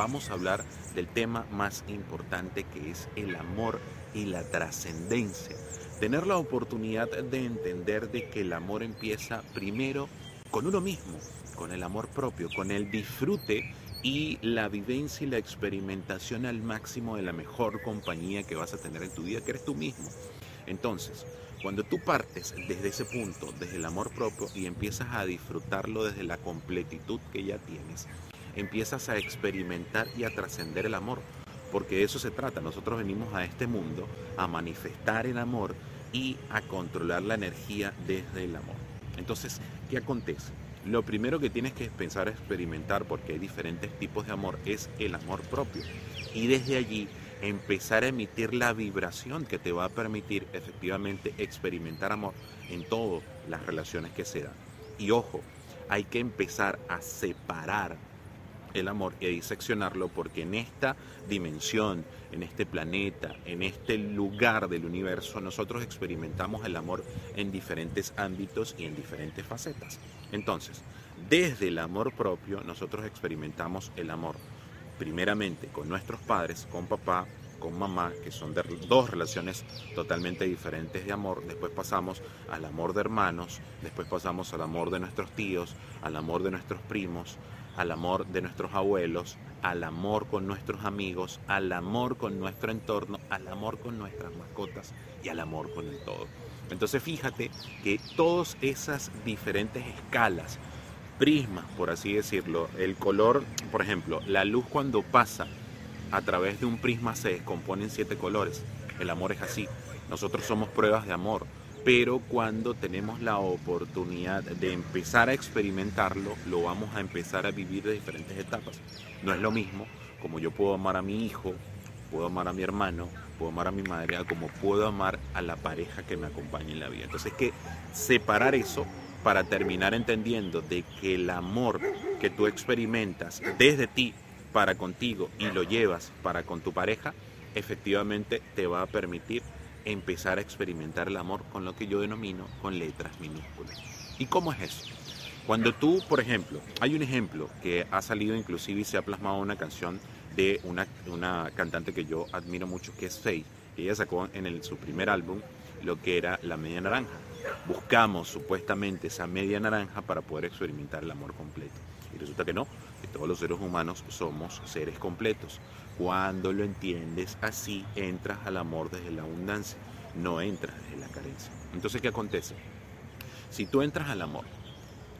vamos a hablar del tema más importante que es el amor y la trascendencia. Tener la oportunidad de entender de que el amor empieza primero con uno mismo, con el amor propio, con el disfrute y la vivencia y la experimentación al máximo de la mejor compañía que vas a tener en tu vida, que eres tú mismo. Entonces, cuando tú partes desde ese punto, desde el amor propio y empiezas a disfrutarlo desde la completitud que ya tienes, empiezas a experimentar y a trascender el amor, porque de eso se trata. Nosotros venimos a este mundo a manifestar el amor y a controlar la energía desde el amor. Entonces, ¿qué acontece? Lo primero que tienes que pensar experimentar, porque hay diferentes tipos de amor, es el amor propio. Y desde allí empezar a emitir la vibración que te va a permitir efectivamente experimentar amor en todas las relaciones que se dan. Y ojo, hay que empezar a separar el amor y diseccionarlo porque en esta dimensión, en este planeta, en este lugar del universo, nosotros experimentamos el amor en diferentes ámbitos y en diferentes facetas. Entonces, desde el amor propio, nosotros experimentamos el amor primeramente con nuestros padres, con papá, con mamá, que son de dos relaciones totalmente diferentes de amor. Después pasamos al amor de hermanos, después pasamos al amor de nuestros tíos, al amor de nuestros primos, al amor de nuestros abuelos, al amor con nuestros amigos, al amor con nuestro entorno, al amor con nuestras mascotas y al amor con el todo. Entonces fíjate que todas esas diferentes escalas, prismas, por así decirlo, el color, por ejemplo, la luz cuando pasa a través de un prisma se descompone en siete colores. El amor es así. Nosotros somos pruebas de amor pero cuando tenemos la oportunidad de empezar a experimentarlo, lo vamos a empezar a vivir de diferentes etapas. No es lo mismo como yo puedo amar a mi hijo, puedo amar a mi hermano, puedo amar a mi madre, como puedo amar a la pareja que me acompaña en la vida. Entonces, que separar eso para terminar entendiendo de que el amor que tú experimentas desde ti para contigo y lo llevas para con tu pareja, efectivamente te va a permitir empezar a experimentar el amor con lo que yo denomino con letras minúsculas. ¿Y cómo es eso? Cuando tú, por ejemplo, hay un ejemplo que ha salido inclusive y se ha plasmado una canción de una, una cantante que yo admiro mucho, que es Faye. Ella sacó en el, su primer álbum lo que era La Media Naranja. Buscamos supuestamente esa media naranja para poder experimentar el amor completo. Y resulta que no, que todos los seres humanos somos seres completos. Cuando lo entiendes así, entras al amor desde la abundancia, no entras desde la carencia. Entonces, ¿qué acontece? Si tú entras al amor,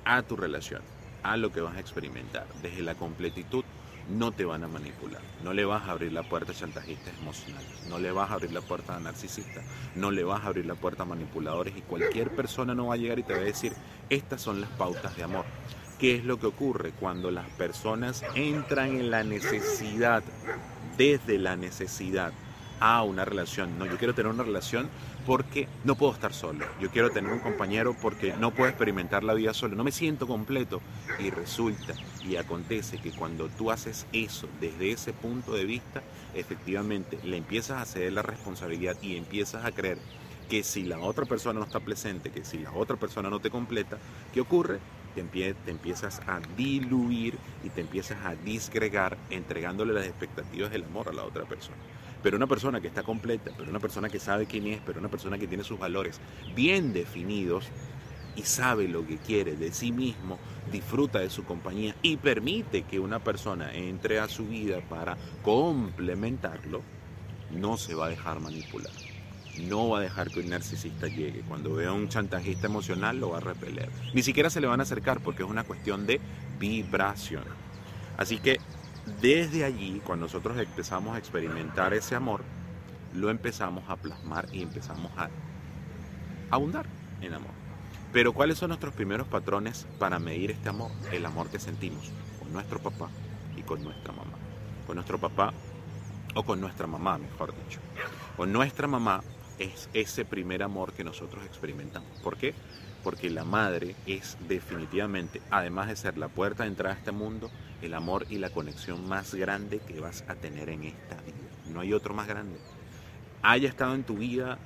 a tu relación, a lo que vas a experimentar, desde la completitud, no te van a manipular. No le vas a abrir la puerta a chantajistas emocionales, no le vas a abrir la puerta a narcisistas, no le vas a abrir la puerta a manipuladores y cualquier persona no va a llegar y te va a decir, estas son las pautas de amor. ¿Qué es lo que ocurre cuando las personas entran en la necesidad, desde la necesidad, a una relación? No, yo quiero tener una relación porque no puedo estar solo. Yo quiero tener un compañero porque no puedo experimentar la vida solo. No me siento completo. Y resulta y acontece que cuando tú haces eso desde ese punto de vista, efectivamente le empiezas a ceder la responsabilidad y empiezas a creer que si la otra persona no está presente, que si la otra persona no te completa, ¿qué ocurre? Te, empiezas a diluir y te empiezas a disgregar entregándole las expectativas del amor a la otra persona. Pero una persona que está completa, pero una persona que sabe quién es, pero una persona que tiene sus valores bien definidos y sabe lo que quiere de sí mismo, disfruta de su compañía y permite que una persona entre a su vida para complementarlo, no se va a dejar manipular no va a dejar que un narcisista llegue. Cuando vea un chantajista emocional lo va a repeler. Ni siquiera se le van a acercar porque es una cuestión de vibración. Así que desde allí, cuando nosotros empezamos a experimentar ese amor, lo empezamos a plasmar y empezamos a abundar en amor. Pero ¿cuáles son nuestros primeros patrones para medir este amor? El amor que sentimos con nuestro papá y con nuestra mamá. Con nuestro papá o con nuestra mamá, mejor dicho. Con nuestra mamá es ese primer amor que nosotros experimentamos. ¿Por qué? Porque la madre es definitivamente, además de ser la puerta de entrada a este mundo, el amor y la conexión más grande que vas a tener en esta vida. No hay otro más grande. Haya estado en tu vida,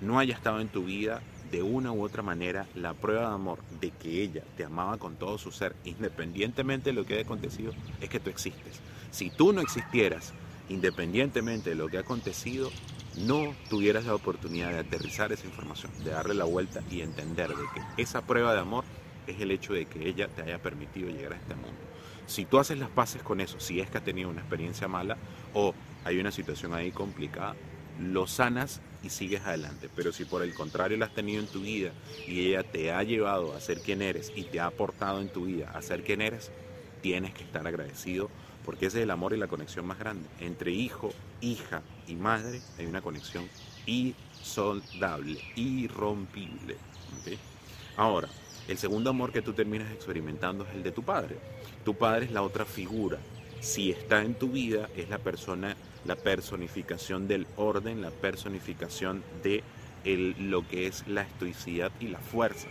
no haya estado en tu vida, de una u otra manera, la prueba de amor de que ella te amaba con todo su ser, independientemente de lo que haya acontecido, es que tú existes. Si tú no existieras, independientemente de lo que ha acontecido, no tuvieras la oportunidad de aterrizar esa información, de darle la vuelta y entender de que esa prueba de amor es el hecho de que ella te haya permitido llegar a este mundo. Si tú haces las paces con eso, si es que has tenido una experiencia mala o hay una situación ahí complicada, lo sanas y sigues adelante. Pero si por el contrario la has tenido en tu vida y ella te ha llevado a ser quien eres y te ha aportado en tu vida a ser quien eres, tienes que estar agradecido porque ese es el amor y la conexión más grande. Entre hijo, hija y madre hay una conexión insoldable, irrompible. Ahora, el segundo amor que tú terminas experimentando es el de tu padre. Tu padre es la otra figura. Si está en tu vida, es la persona, la personificación del orden, la personificación de lo que es la estoicidad y la fuerza.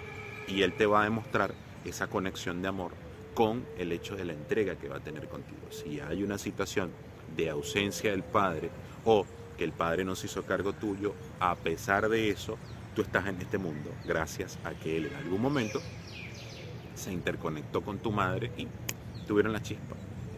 Y él te va a demostrar esa conexión de amor con el hecho de la entrega que va a tener contigo. Si hay una situación de ausencia del padre o que el padre no se hizo cargo tuyo, a pesar de eso, tú estás en este mundo gracias a que él en algún momento se interconectó con tu madre y tuvieron la chispa.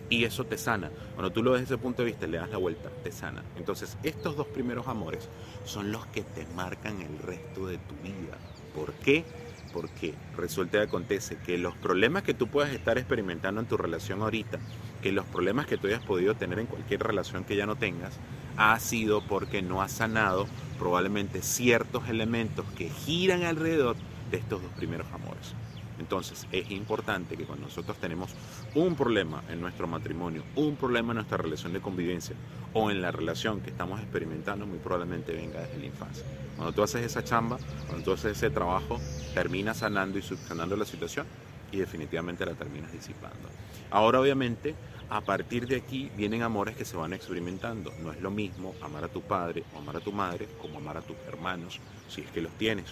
Y eso te sana. Cuando tú lo ves desde ese punto de vista, le das la vuelta, te sana. Entonces, estos dos primeros amores son los que te marcan el resto de tu vida. ¿Por qué? Porque resulta y acontece que los problemas que tú puedas estar experimentando en tu relación ahorita, que los problemas que tú hayas podido tener en cualquier relación que ya no tengas, ha sido porque no has sanado probablemente ciertos elementos que giran alrededor de estos dos primeros amores. Entonces es importante que cuando nosotros tenemos un problema en nuestro matrimonio, un problema en nuestra relación de convivencia o en la relación que estamos experimentando, muy probablemente venga desde la infancia. Cuando tú haces esa chamba, cuando tú haces ese trabajo, terminas sanando y subsanando la situación y definitivamente la terminas disipando. Ahora obviamente a partir de aquí vienen amores que se van experimentando. No es lo mismo amar a tu padre o amar a tu madre como amar a tus hermanos, si es que los tienes.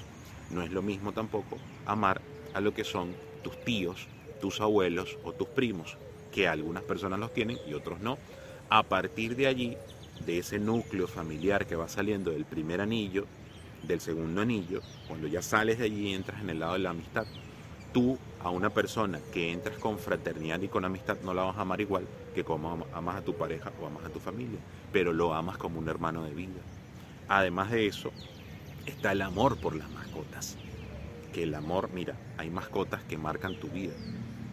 No es lo mismo tampoco amar a lo que son tus tíos, tus abuelos o tus primos, que algunas personas los tienen y otros no. A partir de allí, de ese núcleo familiar que va saliendo del primer anillo, del segundo anillo, cuando ya sales de allí y entras en el lado de la amistad, tú a una persona que entras con fraternidad y con amistad no la vas a amar igual que como amas a tu pareja o amas a tu familia, pero lo amas como un hermano de vida. Además de eso, está el amor por las mascotas. Que el amor, mira, hay mascotas que marcan tu vida.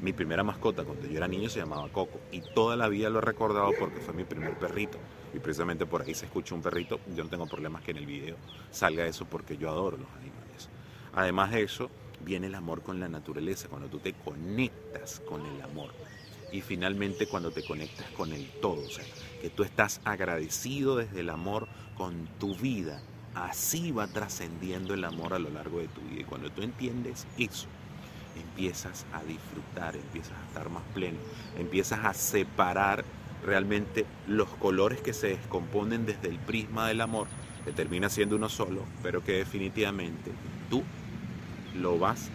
Mi primera mascota cuando yo era niño se llamaba Coco y toda la vida lo he recordado porque fue mi primer perrito. Y precisamente por ahí se escucha un perrito. Yo no tengo problemas que en el video salga eso porque yo adoro los animales. Además de eso, viene el amor con la naturaleza, cuando tú te conectas con el amor. Y finalmente cuando te conectas con el todo, o sea, que tú estás agradecido desde el amor con tu vida. Así va trascendiendo el amor a lo largo de tu vida. Y cuando tú entiendes eso, empiezas a disfrutar, empiezas a estar más pleno, empiezas a separar realmente los colores que se descomponen desde el prisma del amor, que termina siendo uno solo, pero que definitivamente tú lo vas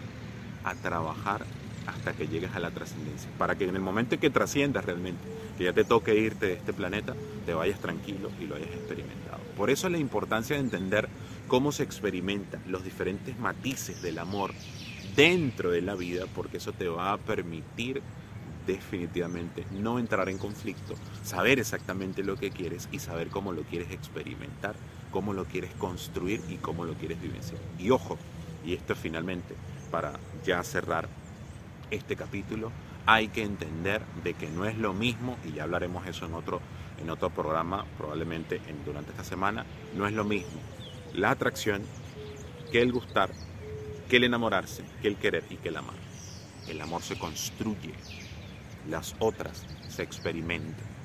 a trabajar hasta que llegues a la trascendencia. Para que en el momento en que trasciendas realmente, que ya te toque irte de este planeta, te vayas tranquilo y lo hayas experimentado. Por eso la importancia de entender cómo se experimentan los diferentes matices del amor dentro de la vida, porque eso te va a permitir definitivamente no entrar en conflicto, saber exactamente lo que quieres y saber cómo lo quieres experimentar, cómo lo quieres construir y cómo lo quieres vivenciar. Y ojo, y esto finalmente, para ya cerrar este capítulo, hay que entender de que no es lo mismo, y ya hablaremos eso en otro, en otro programa, probablemente en, durante esta semana, no es lo mismo la atracción que el gustar, que el enamorarse, que el querer y que el amar. El amor se construye, las otras se experimentan.